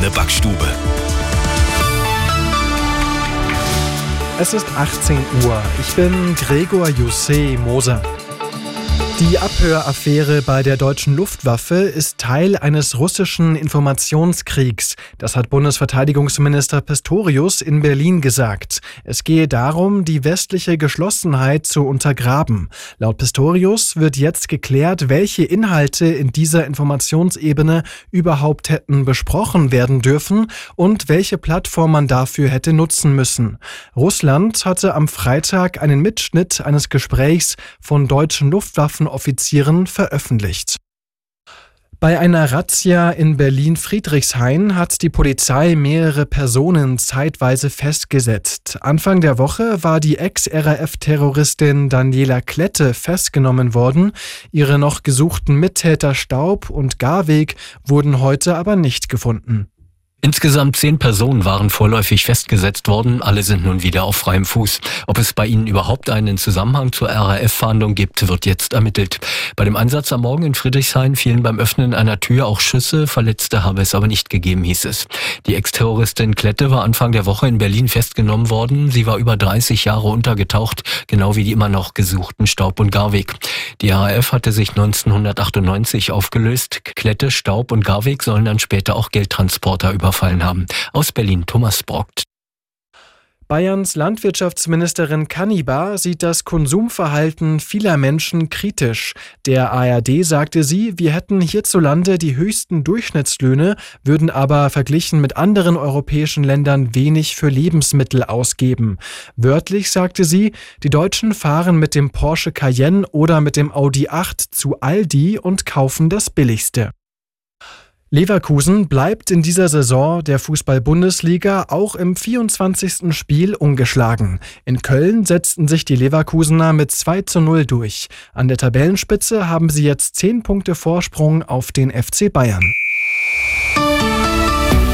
deine Backstube. Es ist 18 Uhr. Ich bin Gregor Jussé Moser. Die Abhöraffäre bei der deutschen Luftwaffe ist Teil eines russischen Informationskriegs. Das hat Bundesverteidigungsminister Pistorius in Berlin gesagt. Es gehe darum, die westliche Geschlossenheit zu untergraben. Laut Pistorius wird jetzt geklärt, welche Inhalte in dieser Informationsebene überhaupt hätten besprochen werden dürfen und welche Plattform man dafür hätte nutzen müssen. Russland hatte am Freitag einen Mitschnitt eines Gesprächs von deutschen Luftwaffen Offizieren veröffentlicht. Bei einer Razzia in Berlin-Friedrichshain hat die Polizei mehrere Personen zeitweise festgesetzt. Anfang der Woche war die Ex-RAF-Terroristin Daniela Klette festgenommen worden. Ihre noch gesuchten Mittäter Staub und Garweg wurden heute aber nicht gefunden. Insgesamt zehn Personen waren vorläufig festgesetzt worden. Alle sind nun wieder auf freiem Fuß. Ob es bei ihnen überhaupt einen Zusammenhang zur RAF-Fahndung gibt, wird jetzt ermittelt. Bei dem Einsatz am Morgen in Friedrichshain fielen beim Öffnen einer Tür auch Schüsse. Verletzte habe es aber nicht gegeben, hieß es. Die Ex-Terroristin Klette war Anfang der Woche in Berlin festgenommen worden. Sie war über 30 Jahre untergetaucht, genau wie die immer noch gesuchten Staub und Garweg. Die RAF hatte sich 1998 aufgelöst. Klette, Staub und Garweg sollen dann später auch Geldtransporter über überfallen haben. Aus Berlin Thomas Brockt. Bayerns Landwirtschaftsministerin Kannibar sieht das Konsumverhalten vieler Menschen kritisch. Der ARD sagte sie, wir hätten hierzulande die höchsten Durchschnittslöhne, würden aber verglichen mit anderen europäischen Ländern wenig für Lebensmittel ausgeben. Wörtlich sagte sie, die Deutschen fahren mit dem Porsche Cayenne oder mit dem Audi 8 zu Aldi und kaufen das Billigste. Leverkusen bleibt in dieser Saison der Fußball-Bundesliga auch im 24. Spiel ungeschlagen. In Köln setzten sich die Leverkusener mit 2 zu 0 durch. An der Tabellenspitze haben sie jetzt 10 Punkte Vorsprung auf den FC Bayern.